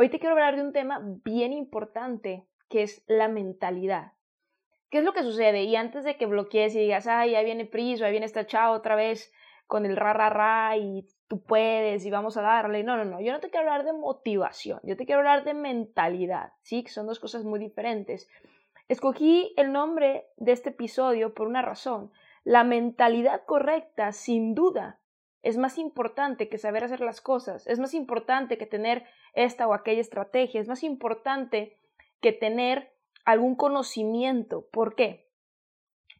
Hoy te quiero hablar de un tema bien importante, que es la mentalidad. ¿Qué es lo que sucede? Y antes de que bloquees y digas, ay, ya viene Pris, ya viene esta chava otra vez con el ra, ra, ra, y tú puedes y vamos a darle. No, no, no, yo no te quiero hablar de motivación, yo te quiero hablar de mentalidad, ¿sí? Que son dos cosas muy diferentes. Escogí el nombre de este episodio por una razón. La mentalidad correcta, sin duda, es más importante que saber hacer las cosas, es más importante que tener esta o aquella estrategia, es más importante que tener algún conocimiento. ¿Por qué?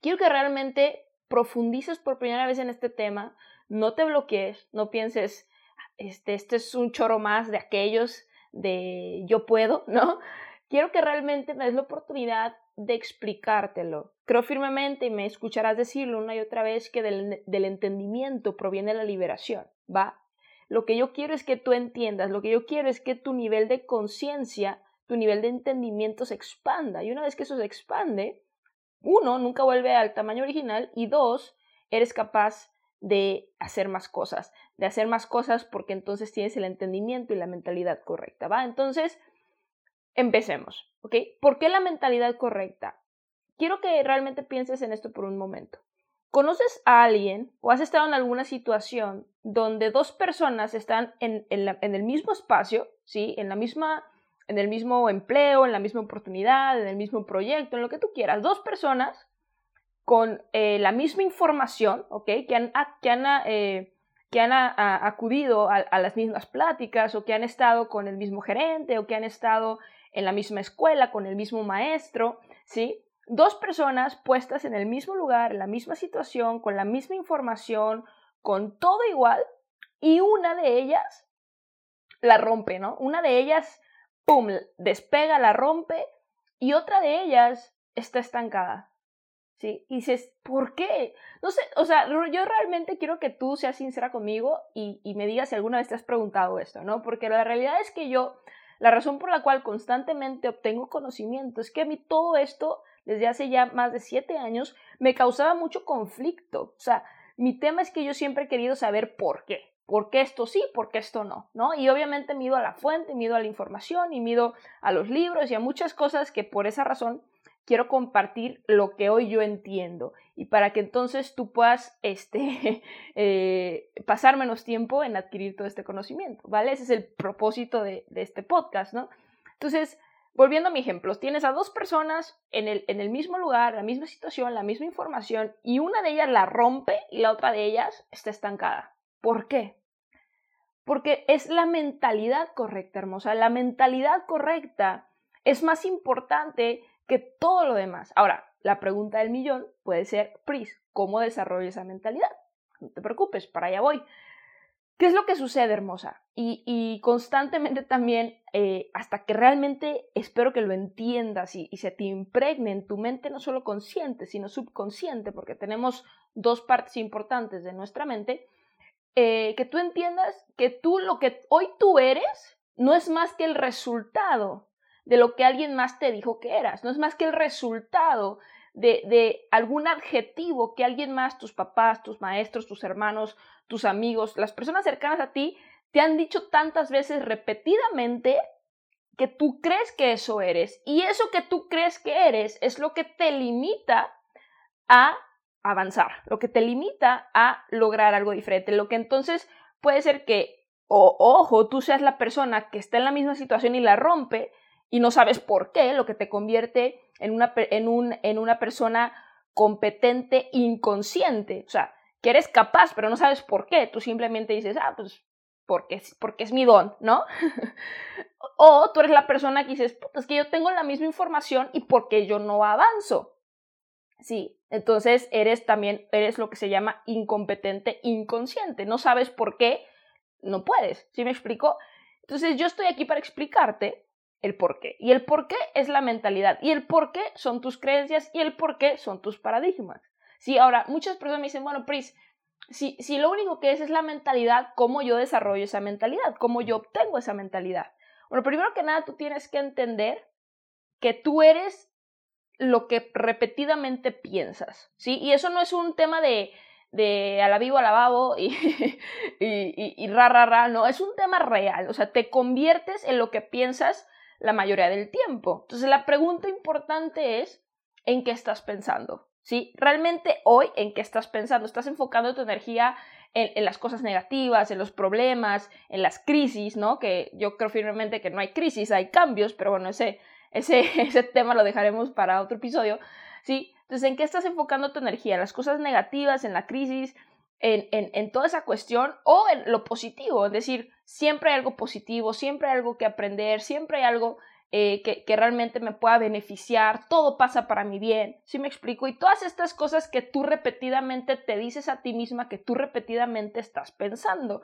Quiero que realmente profundices por primera vez en este tema, no te bloquees, no pienses, este, este es un choro más de aquellos de yo puedo, ¿no? Quiero que realmente me des la oportunidad de explicártelo. Creo firmemente, y me escucharás decirlo una y otra vez, que del, del entendimiento proviene la liberación, ¿va? Lo que yo quiero es que tú entiendas, lo que yo quiero es que tu nivel de conciencia tu nivel de entendimiento se expanda. Y una vez que eso se expande, uno, nunca vuelve al tamaño original y dos, eres capaz de hacer más cosas, de hacer más cosas porque entonces tienes el entendimiento y la mentalidad correcta, ¿va? Entonces, empecemos, ¿ok? ¿Por qué la mentalidad correcta? Quiero que realmente pienses en esto por un momento. ¿Conoces a alguien o has estado en alguna situación donde dos personas están en, en el mismo espacio, ¿sí? En la misma en el mismo empleo, en la misma oportunidad, en el mismo proyecto, en lo que tú quieras. Dos personas con eh, la misma información, ¿ok? Que han, que han, eh, acudido a, las mismas pláticas o que han estado con el mismo gerente o que han estado en la misma escuela con el mismo maestro, ¿sí? Dos personas puestas en el mismo lugar, en la misma situación, con la misma información, con todo igual, y una de ellas la rompe, ¿no? Una de ellas ¡pum!, despega, la rompe y otra de ellas está estancada. ¿Sí? Y dices, ¿por qué? No sé, o sea, yo realmente quiero que tú seas sincera conmigo y, y me digas si alguna vez te has preguntado esto, ¿no? Porque la realidad es que yo, la razón por la cual constantemente obtengo conocimiento es que a mí todo esto, desde hace ya más de siete años, me causaba mucho conflicto. O sea, mi tema es que yo siempre he querido saber por qué. ¿Por qué esto sí? ¿Por qué esto no? ¿no? Y obviamente mido a la fuente, mido a la información y mido a los libros y a muchas cosas que por esa razón quiero compartir lo que hoy yo entiendo y para que entonces tú puedas este, eh, pasar menos tiempo en adquirir todo este conocimiento, ¿vale? Ese es el propósito de, de este podcast, ¿no? Entonces, volviendo a mi ejemplo, tienes a dos personas en el, en el mismo lugar, la misma situación, la misma información y una de ellas la rompe y la otra de ellas está estancada. ¿Por qué? porque es la mentalidad correcta, hermosa. La mentalidad correcta es más importante que todo lo demás. Ahora, la pregunta del millón puede ser, Pris, ¿cómo desarrollo esa mentalidad? No te preocupes, para allá voy. ¿Qué es lo que sucede, hermosa? Y, constantemente también, eh, hasta que realmente espero que lo entiendas y, se te impregne en tu mente, no solo consciente, sino subconsciente, porque tenemos dos partes importantes de nuestra mente, eh, que tú entiendas que tú lo que hoy tú eres no es más que el resultado de lo que alguien más te dijo que eras, no es más que el resultado de, de algún adjetivo que alguien más, tus papás, tus maestros, tus hermanos, tus amigos, las personas cercanas a ti, te han dicho tantas veces repetidamente que tú crees que eso eres. Y eso que tú crees que eres es lo que te limita a avanzar, lo que te limita a lograr algo diferente, lo que entonces puede ser que, o, ojo, tú seas la persona que está en la misma situación y la rompe y no sabes por qué, lo que te convierte en una, en un, en una persona incompetente inconsciente. O sea, que eres capaz, pero no sabes por qué. Tú simplemente dices, ah, pues porque, porque es mi don, ¿no? o tú eres la persona que dices, es que yo tengo la misma información y porque yo no avanzo. Sí, entonces eres también, eres lo que se llama incompetente inconsciente. No sabes por qué, no puedes. ¿Sí me explico? Entonces yo estoy aquí para explicarte el por qué. Y el por qué es la mentalidad. Y el por qué son tus creencias y el por qué son tus paradigmas. Sí, ahora, muchas personas me dicen, bueno, Pris, si, si lo único que es es la mentalidad, ¿cómo yo desarrollo esa mentalidad? ¿Cómo yo obtengo esa mentalidad? Bueno, primero que nada, tú tienes que entender que tú eres lo que repetidamente piensas, ¿sí? Y eso no es un tema de, de a la vivo, a la babo y, y, y, ra, ra, ra, no, es un tema real, o sea, te conviertes en lo que piensas la mayoría del tiempo. Entonces, la pregunta importante es, ¿en qué estás pensando? ¿sí? Realmente hoy, ¿en qué estás pensando? ¿Estás enfocando tu energía en, las cosas negativas, en los problemas, en las crisis, ¿no? Que yo creo firmemente que no hay crisis, hay cambios, pero bueno, ese, ese, ese tema lo dejaremos para otro episodio, ¿sí? Entonces, ¿en qué estás enfocando tu energía? ¿En las cosas negativas, en la crisis, en, en, en, toda esa cuestión o en lo positivo, es decir, siempre hay algo positivo, siempre hay algo que aprender, siempre hay algo eh, que, realmente me pueda beneficiar, todo pasa para mi bien, ¿sí me explico? Y todas estas cosas que tú repetidamente te dices a ti misma, que tú repetidamente estás pensando.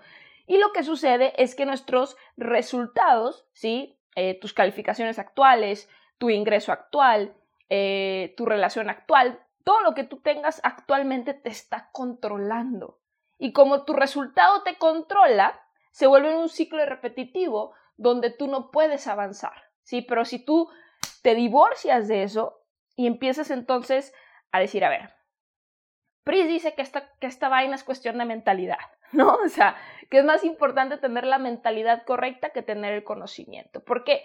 Y lo que sucede es que nuestros resultados, ¿sí? Eh, tus calificaciones actuales, tu ingreso actual, eh, tu relación actual, todo lo que tú tengas actualmente te está controlando. Y como tu resultado te controla, se vuelve un ciclo repetitivo donde tú no puedes avanzar. ¿sí? Pero si tú te divorcias de eso y empiezas entonces a decir, a ver, Pris dice que esta, que esta vaina es cuestión de mentalidad, ¿no? O sea, que es más importante tener la mentalidad correcta que tener el conocimiento. Porque,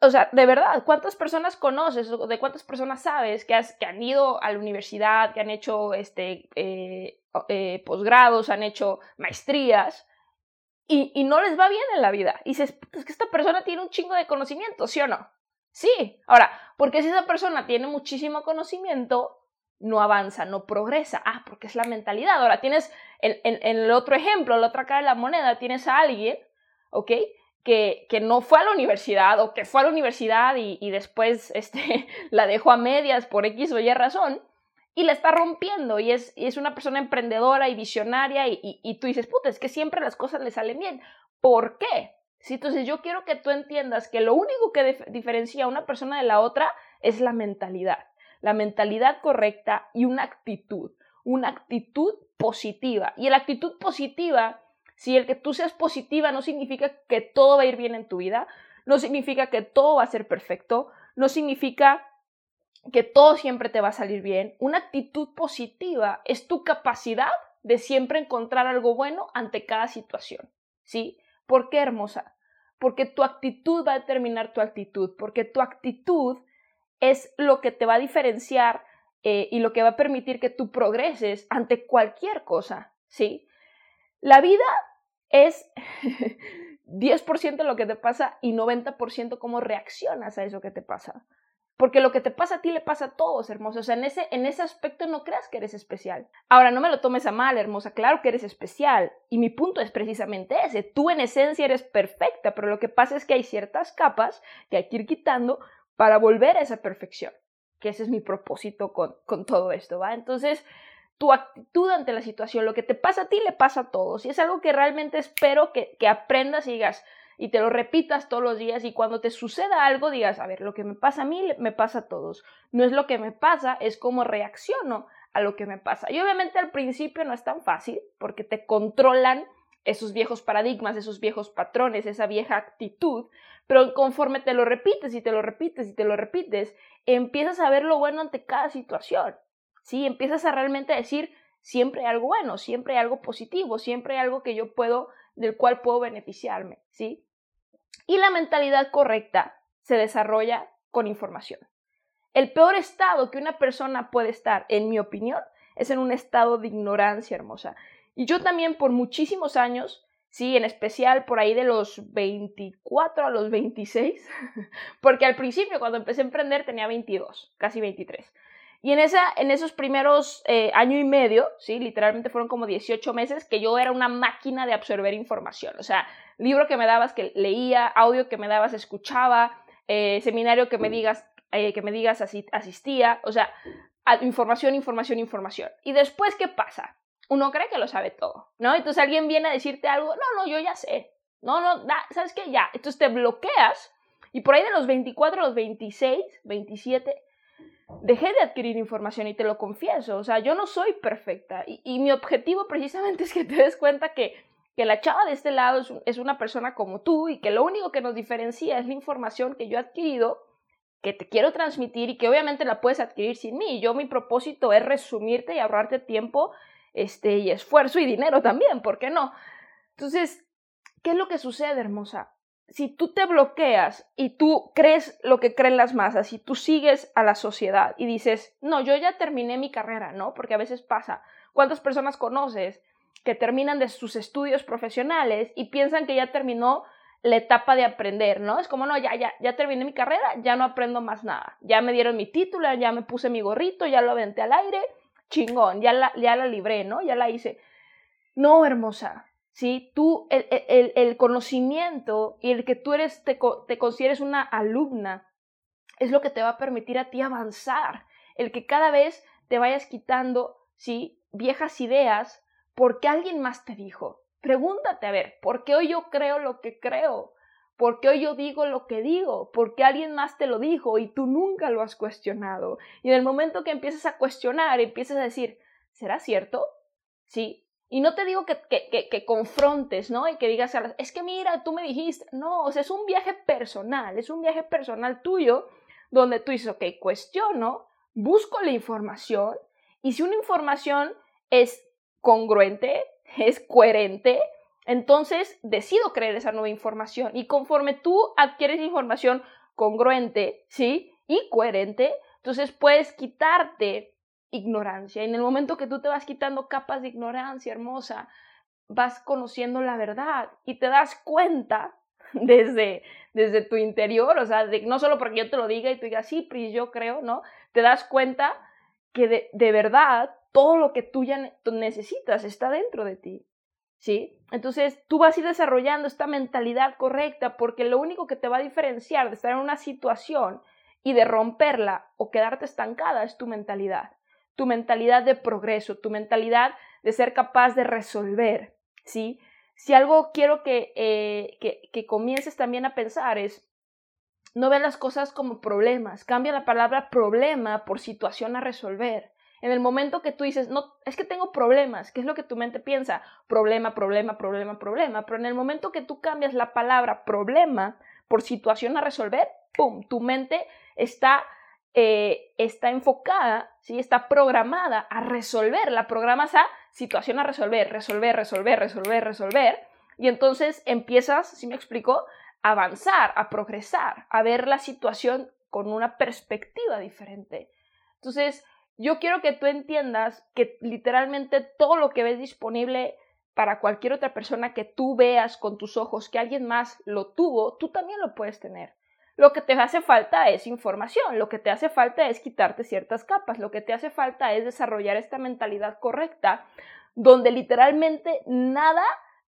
o sea, de verdad, ¿cuántas personas conoces o de cuántas personas sabes que, has, que han ido a la universidad, que han hecho este, eh, eh, posgrados, han hecho maestrías y, no les va bien en la vida. Y dices, es que esta persona tiene un chingo de conocimiento, ¿sí o no? Sí. Ahora, porque si esa persona tiene muchísimo conocimiento, no avanza, no progresa. Ah, porque es la mentalidad. Ahora tienes, en, el otro ejemplo, en la otra cara de la moneda, tienes a alguien, ¿ok? Que, que, no fue a la universidad o que fue a la universidad y, y después este, la dejó a medias por X o Y razón y la está rompiendo y es, es una persona emprendedora y visionaria y, y, tú dices, puta, es que siempre las cosas le salen bien. ¿Por qué? Entonces yo quiero que tú entiendas que lo único que diferencia a una persona de la otra es la mentalidad, la mentalidad correcta y una actitud, una actitud positiva. Y la actitud positiva, si el que tú seas positiva no significa que todo va a ir bien en tu vida, no significa que todo va a ser perfecto, no significa que todo siempre te va a salir bien. Una actitud positiva es tu capacidad de siempre encontrar algo bueno ante cada situación. ¿Sí? ¿Por qué hermosa? Porque tu actitud va a determinar tu actitud, porque tu actitud es lo que te va a diferenciar eh, y lo que va a permitir que tú progreses ante cualquier cosa. ¿Sí? La vida es 10% lo que te pasa y 90% cómo reaccionas a eso que te pasa. Porque lo que te pasa a ti le pasa a todos, hermosa. O sea, en ese, en ese aspecto no creas que eres especial. Ahora, no me lo tomes a mal, hermosa. Claro que eres especial. Y mi punto es precisamente ese. Tú en esencia eres perfecta, pero lo que pasa es que hay ciertas capas que hay que ir quitando para volver a esa perfección. Que ese es mi propósito con, con todo esto, ¿va? Entonces, tu actitud ante la situación, lo que te pasa a ti le pasa a todos. Y es algo que realmente espero que, que aprendas y digas, y te lo repitas todos los días y cuando te suceda algo digas, a ver, lo que me pasa a mí me pasa a todos. No es lo que me pasa, es cómo reacciono a lo que me pasa. Y obviamente al principio no es tan fácil porque te controlan esos viejos paradigmas, esos viejos patrones, esa vieja actitud, pero conforme te lo repites y te lo repites y te lo repites, empiezas a ver lo bueno ante cada situación. ¿Sí? Empiezas a realmente decir, siempre hay algo bueno, siempre hay algo positivo, siempre hay algo que yo puedo del cual puedo beneficiarme, ¿sí? Y la mentalidad correcta se desarrolla con información. El peor estado que una persona puede estar, en mi opinión, es en un estado de ignorancia hermosa. Y yo también por muchísimos años, sí, en especial por ahí de los 24 a los 26, porque al principio cuando empecé a emprender tenía 22, casi 23. Y en, esa, en esos primeros eh, año y medio, ¿sí? literalmente fueron como 18 meses, que yo era una máquina de absorber información. O sea, libro que me dabas que leía, audio que me dabas escuchaba, eh, seminario que me digas, eh, que me digas asistía. O sea, información, información, información. Y después, ¿qué pasa? Uno cree que lo sabe todo, ¿no? Entonces alguien viene a decirte algo, no, no, yo ya sé. No, no, ¿sabes qué? Ya. Entonces te bloqueas y por ahí de los 24 a los 26, 27, dejé de adquirir información y te lo confieso. O sea, yo no soy perfecta y, mi objetivo precisamente es que te des cuenta que, que la chava de este lado es, es, una persona como tú y que lo único que nos diferencia es la información que yo he adquirido, que te quiero transmitir y que obviamente la puedes adquirir sin mí. Yo mi propósito es resumirte y ahorrarte tiempo este, y esfuerzo y dinero también, ¿por qué no? Entonces, ¿qué es lo que sucede, hermosa? Si tú te bloqueas y tú crees lo que creen las masas y tú sigues a la sociedad y dices, no, yo ya terminé mi carrera, ¿no? Porque a veces pasa. ¿Cuántas personas conoces que terminan de sus estudios profesionales y piensan que ya terminó la etapa de aprender, ¿no? Es como, no, ya, ya, ya terminé mi carrera, ya no aprendo más nada. Ya me dieron mi título, ya me puse mi gorrito, ya lo aventé al aire, chingón, ya la, ya la libré, ¿no? Ya la hice. No, hermosa, ¿sí? Tú, el, conocimiento y el que tú eres, te, te consideres una alumna, es lo que te va a permitir a ti avanzar, el que cada vez te vayas quitando, ¿sí? Viejas ideas porque alguien más te dijo. Pregúntate, a ver, ¿por qué hoy yo creo lo que creo? ¿Por qué hoy yo digo lo que digo? Porque alguien más te lo dijo y tú nunca lo has cuestionado. Y en el momento que empiezas a cuestionar, empiezas a decir, ¿será cierto? Sí, y no te digo que, que, que, confrontes, ¿no? Y que digas, es que mira, tú me dijiste, no, o sea, es un viaje personal, es un viaje personal tuyo, donde tú dices, ok, cuestiono, busco la información, y si una información es congruente, es coherente, entonces decido creer esa nueva información. Y conforme tú adquieres información congruente, ¿sí? Y coherente, entonces puedes quitarte ignorancia. Y en el momento que tú te vas quitando capas de ignorancia, hermosa, vas conociendo la verdad y te das cuenta desde, desde tu interior, o sea, no solo porque yo te lo diga y tú digas, sí, Pris, yo creo, ¿no? Te das cuenta que de, de verdad todo lo que tú ya necesitas está dentro de ti. ¿Sí? Entonces tú vas a ir desarrollando esta mentalidad correcta porque lo único que te va a diferenciar de estar en una situación y de romperla o quedarte estancada es tu mentalidad tu mentalidad de progreso, tu mentalidad de ser capaz de resolver, ¿sí? Si algo quiero que, eh, que, que comiences también a pensar es, no ve las cosas como problemas, cambia la palabra problema por situación a resolver. En el momento que tú dices, no, es que tengo problemas, ¿qué es lo que tu mente piensa? Problema, problema, problema, problema. Pero en el momento que tú cambias la palabra problema por situación a resolver, ¡pum! Tu mente está eh, está enfocada, ¿sí? está programada a resolver, la programas a situación a resolver, resolver, resolver, resolver, resolver, y entonces empiezas, si me explico, a avanzar, a progresar, a ver la situación con una perspectiva diferente. Entonces, yo quiero que tú entiendas que literalmente todo lo que ves disponible para cualquier otra persona que tú veas con tus ojos que alguien más lo tuvo, tú también lo puedes tener. Lo que te hace falta es información, lo que te hace falta es quitarte ciertas capas, lo que te hace falta es desarrollar esta mentalidad correcta donde literalmente nada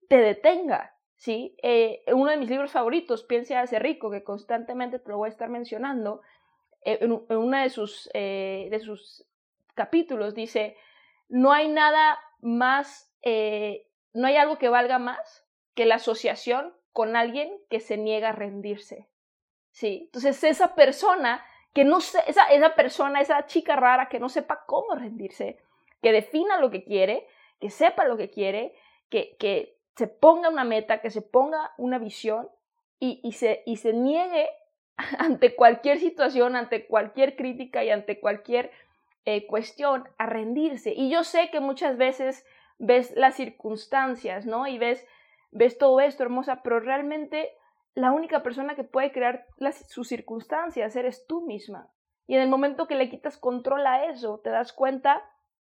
te detenga. ¿sí? Eh, uno de mis libros favoritos, Piense hace rico, que constantemente te lo voy a estar mencionando, eh, en, uno de sus, eh, de sus capítulos dice, no hay nada más, no hay algo que valga más que la asociación con alguien que se niega a rendirse. ¿Sí? Entonces esa persona que no esa, esa persona, esa chica rara que no sepa cómo rendirse, que defina lo que quiere, que sepa lo que quiere, que, que se ponga una meta, que se ponga una visión y, y, se, y se niegue ante cualquier situación, ante cualquier crítica y ante cualquier eh, cuestión a rendirse. Y yo sé que muchas veces ves las circunstancias, ¿no? Y ves, ves todo esto hermosa, pero realmente la única persona que puede crear sus circunstancias eres tú misma. Y en el momento que le quitas control a eso, te das cuenta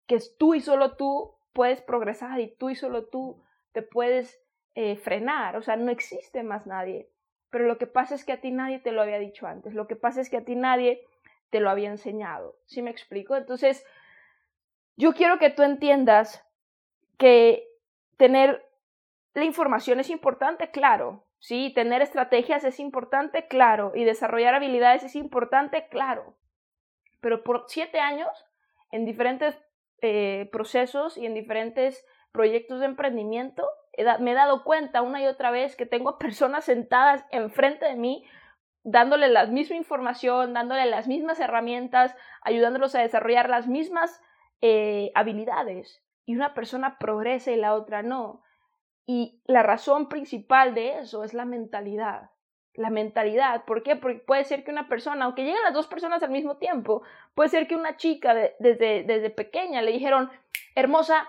que es tú y solo tú puedes progresar y tú y solo tú te puedes eh, frenar. O sea, no existe más nadie. Pero lo que pasa es que a ti nadie te lo había dicho antes. Lo que pasa es que a ti nadie te lo había enseñado. ¿Sí me explico? Entonces, yo quiero que tú entiendas que tener la información es importante, claro. Sí, tener estrategias es importante, claro. Y desarrollar habilidades es importante, claro. Pero por siete años, en diferentes eh, procesos y en diferentes proyectos de emprendimiento, me he dado cuenta una y otra vez que tengo personas sentadas enfrente de mí dándole la misma información, dándole las mismas herramientas, ayudándolos a desarrollar las mismas eh, habilidades. Y una persona progresa y la otra no. Y la razón principal de eso es la mentalidad. La mentalidad. ¿Por qué? Porque puede ser que una persona, aunque lleguen las dos personas al mismo tiempo, puede ser que una chica desde, desde pequeña le dijeron, hermosa,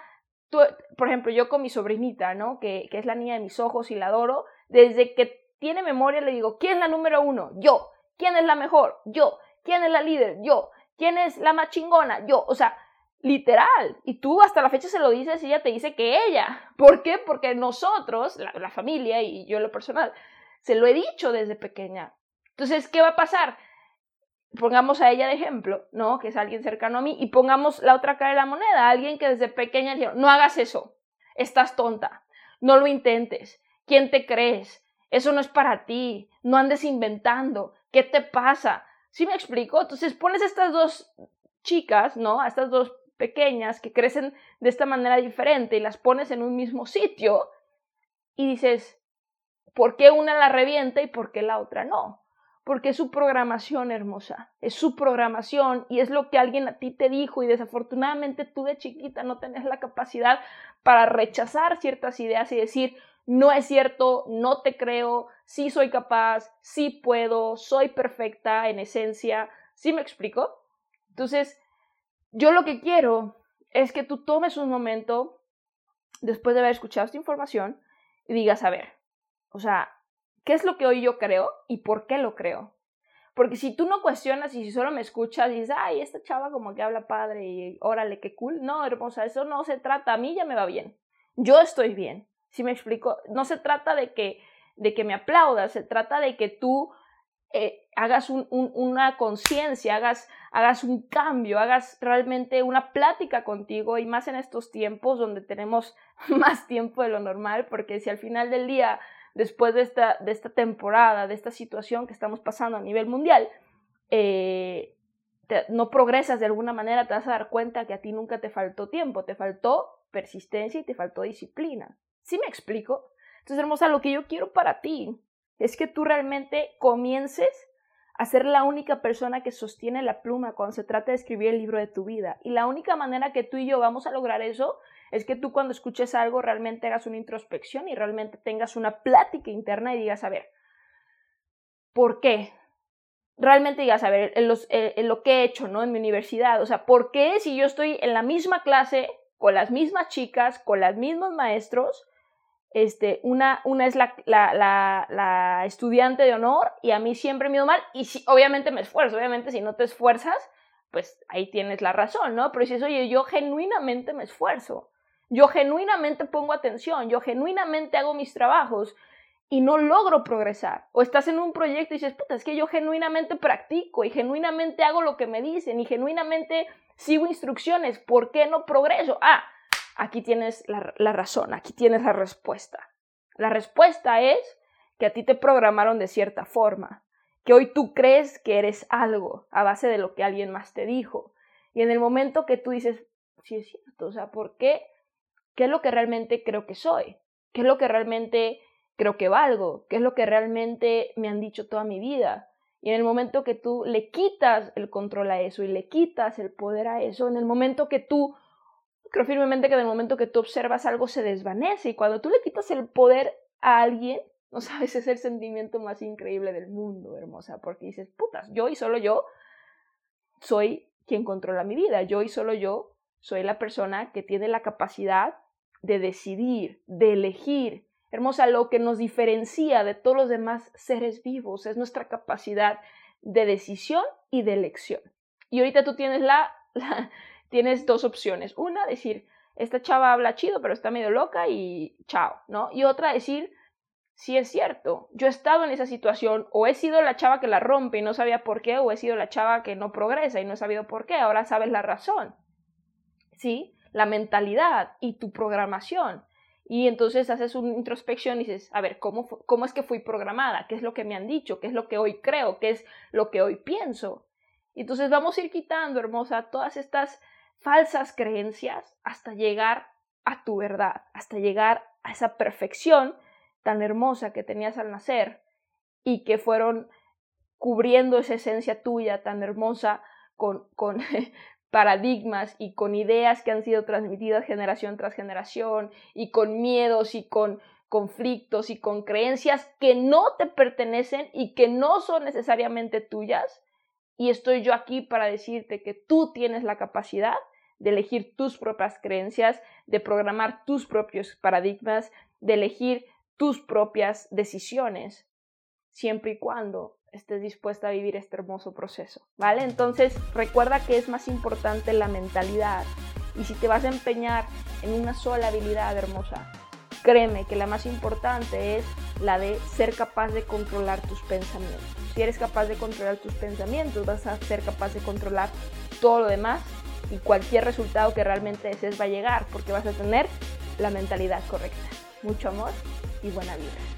por ejemplo, yo con mi sobrinita, ¿no? Que, que es la niña de mis ojos y la adoro, desde que tiene memoria le digo, ¿quién es la número uno? Yo. ¿Quién es la mejor? Yo. ¿Quién es la líder? Yo. ¿Quién es la más chingona? Yo. O sea, literal. Y tú hasta la fecha se lo dices y ella te dice que ella. ¿Por qué? Porque nosotros, la, familia y yo lo personal, se lo he dicho desde pequeña. Entonces, ¿qué va a pasar? pongamos a ella de ejemplo, ¿no? Que es alguien cercano a mí, y pongamos la otra cara de la moneda, alguien que desde pequeña dijeron, no hagas eso, estás tonta, no lo intentes, ¿quién te crees? Eso no es para ti, no andes inventando, ¿qué te pasa? ¿Sí me explico? Entonces pones a estas dos chicas, ¿no? A estas dos pequeñas que crecen de esta manera diferente y las pones en un mismo sitio y dices, ¿por qué una la revienta y por qué la otra no? porque es su programación hermosa, es su programación y es lo que alguien a ti te dijo y desafortunadamente tú de chiquita no tenés la capacidad para rechazar ciertas ideas y decir, no es cierto, no te creo, sí soy capaz, sí puedo, soy perfecta en esencia, ¿sí me explico? Entonces, yo lo que quiero es que tú tomes un momento después de haber escuchado esta información y digas, a ver, o sea, qué es lo que hoy yo creo y por qué lo creo. Porque si tú no cuestionas y si solo me escuchas y dices, ay, esta chava como que habla padre y órale, qué cool. No, hermosa, eso no se trata. A mí ya me va bien. Yo estoy bien. Si me explico, no se trata de que, de que me aplaudas, se trata de que tú eh, hagas una conciencia, hagas, hagas un cambio, hagas realmente una plática contigo y más en estos tiempos donde tenemos más tiempo de lo normal, porque si al final del día después de esta, temporada, de esta situación que estamos pasando a nivel mundial, eh, no progresas de alguna manera, te vas a dar cuenta que a ti nunca te faltó tiempo, te faltó persistencia y te faltó disciplina. ¿Sí me explico? Entonces, hermosa, lo que yo quiero para ti es que tú realmente comiences a ser la única persona que sostiene la pluma cuando se trata de escribir el libro de tu vida. Y la única manera que tú y yo vamos a lograr eso es que tú cuando escuches algo realmente hagas una introspección y realmente tengas una plática interna y digas, a ver, ¿por qué? Realmente digas, a ver, en, lo que he hecho, ¿no? En mi universidad, o sea, ¿por qué si yo estoy en la misma clase, con las mismas chicas, con los mismos maestros, este, una, es la, estudiante de honor y a mí siempre me ido mal y obviamente me esfuerzo, obviamente si no te esfuerzas, pues ahí tienes la razón, ¿no? Pero si es, oye, yo genuinamente me esfuerzo, yo genuinamente pongo atención, yo genuinamente hago mis trabajos y no logro progresar. O estás en un proyecto y dices, puta, es que yo genuinamente practico y genuinamente hago lo que me dicen y genuinamente sigo instrucciones. ¿Por qué no progreso? Ah, aquí tienes la, razón, aquí tienes la respuesta. La respuesta es que a ti te programaron de cierta forma, que hoy tú crees que eres algo a base de lo que alguien más te dijo. Y en el momento que tú dices, sí es cierto, o sea, ¿por qué qué es lo que realmente creo que soy, qué es lo que realmente creo que valgo, qué es lo que realmente me han dicho toda mi vida. Y en el momento que tú le quitas el control a eso y le quitas el poder a eso, en el momento que tú, creo firmemente que en el momento que tú observas algo se desvanece y cuando tú le quitas el poder a alguien, no sabes, es el sentimiento más increíble del mundo, hermosa, porque dices, putas, yo y solo yo soy quien controla mi vida, yo y solo yo soy la persona que tiene la capacidad de decidir, de elegir. Hermosa, lo que nos diferencia de todos los demás seres vivos es nuestra capacidad de decisión y de elección. Y ahorita tú tienes la, tienes dos opciones. Una, decir, esta chava habla chido, pero está medio loca y chao, ¿no? Y otra, decir, sí es cierto, yo he estado en esa situación o he sido la chava que la rompe y no sabía por qué, o he sido la chava que no progresa y no he sabido por qué, ahora sabes la razón. ¿Sí? La mentalidad y tu programación. Y entonces haces una introspección y dices, a ver, ¿cómo, ¿cómo es que fui programada? ¿Qué es lo que me han dicho? ¿Qué es lo que hoy creo? ¿Qué es lo que hoy pienso? Y entonces vamos a ir quitando, hermosa, todas estas falsas creencias hasta llegar a tu verdad, hasta llegar a esa perfección tan hermosa que tenías al nacer y que fueron cubriendo esa esencia tuya tan hermosa con, paradigmas y con ideas que han sido transmitidas generación tras generación y con miedos y con conflictos y con creencias que no te pertenecen y que no son necesariamente tuyas. Y estoy yo aquí para decirte que tú tienes la capacidad de elegir tus propias creencias, de programar tus propios paradigmas, de elegir tus propias decisiones, siempre y cuando estés dispuesta a vivir este hermoso proceso, ¿vale? Entonces recuerda que es más importante la mentalidad y si te vas a empeñar en una sola habilidad hermosa, créeme que la más importante es la de ser capaz de controlar tus pensamientos. Si eres capaz de controlar tus pensamientos, vas a ser capaz de controlar todo lo demás y cualquier resultado que realmente desees va a llegar porque vas a tener la mentalidad correcta. Mucho amor y buena vida.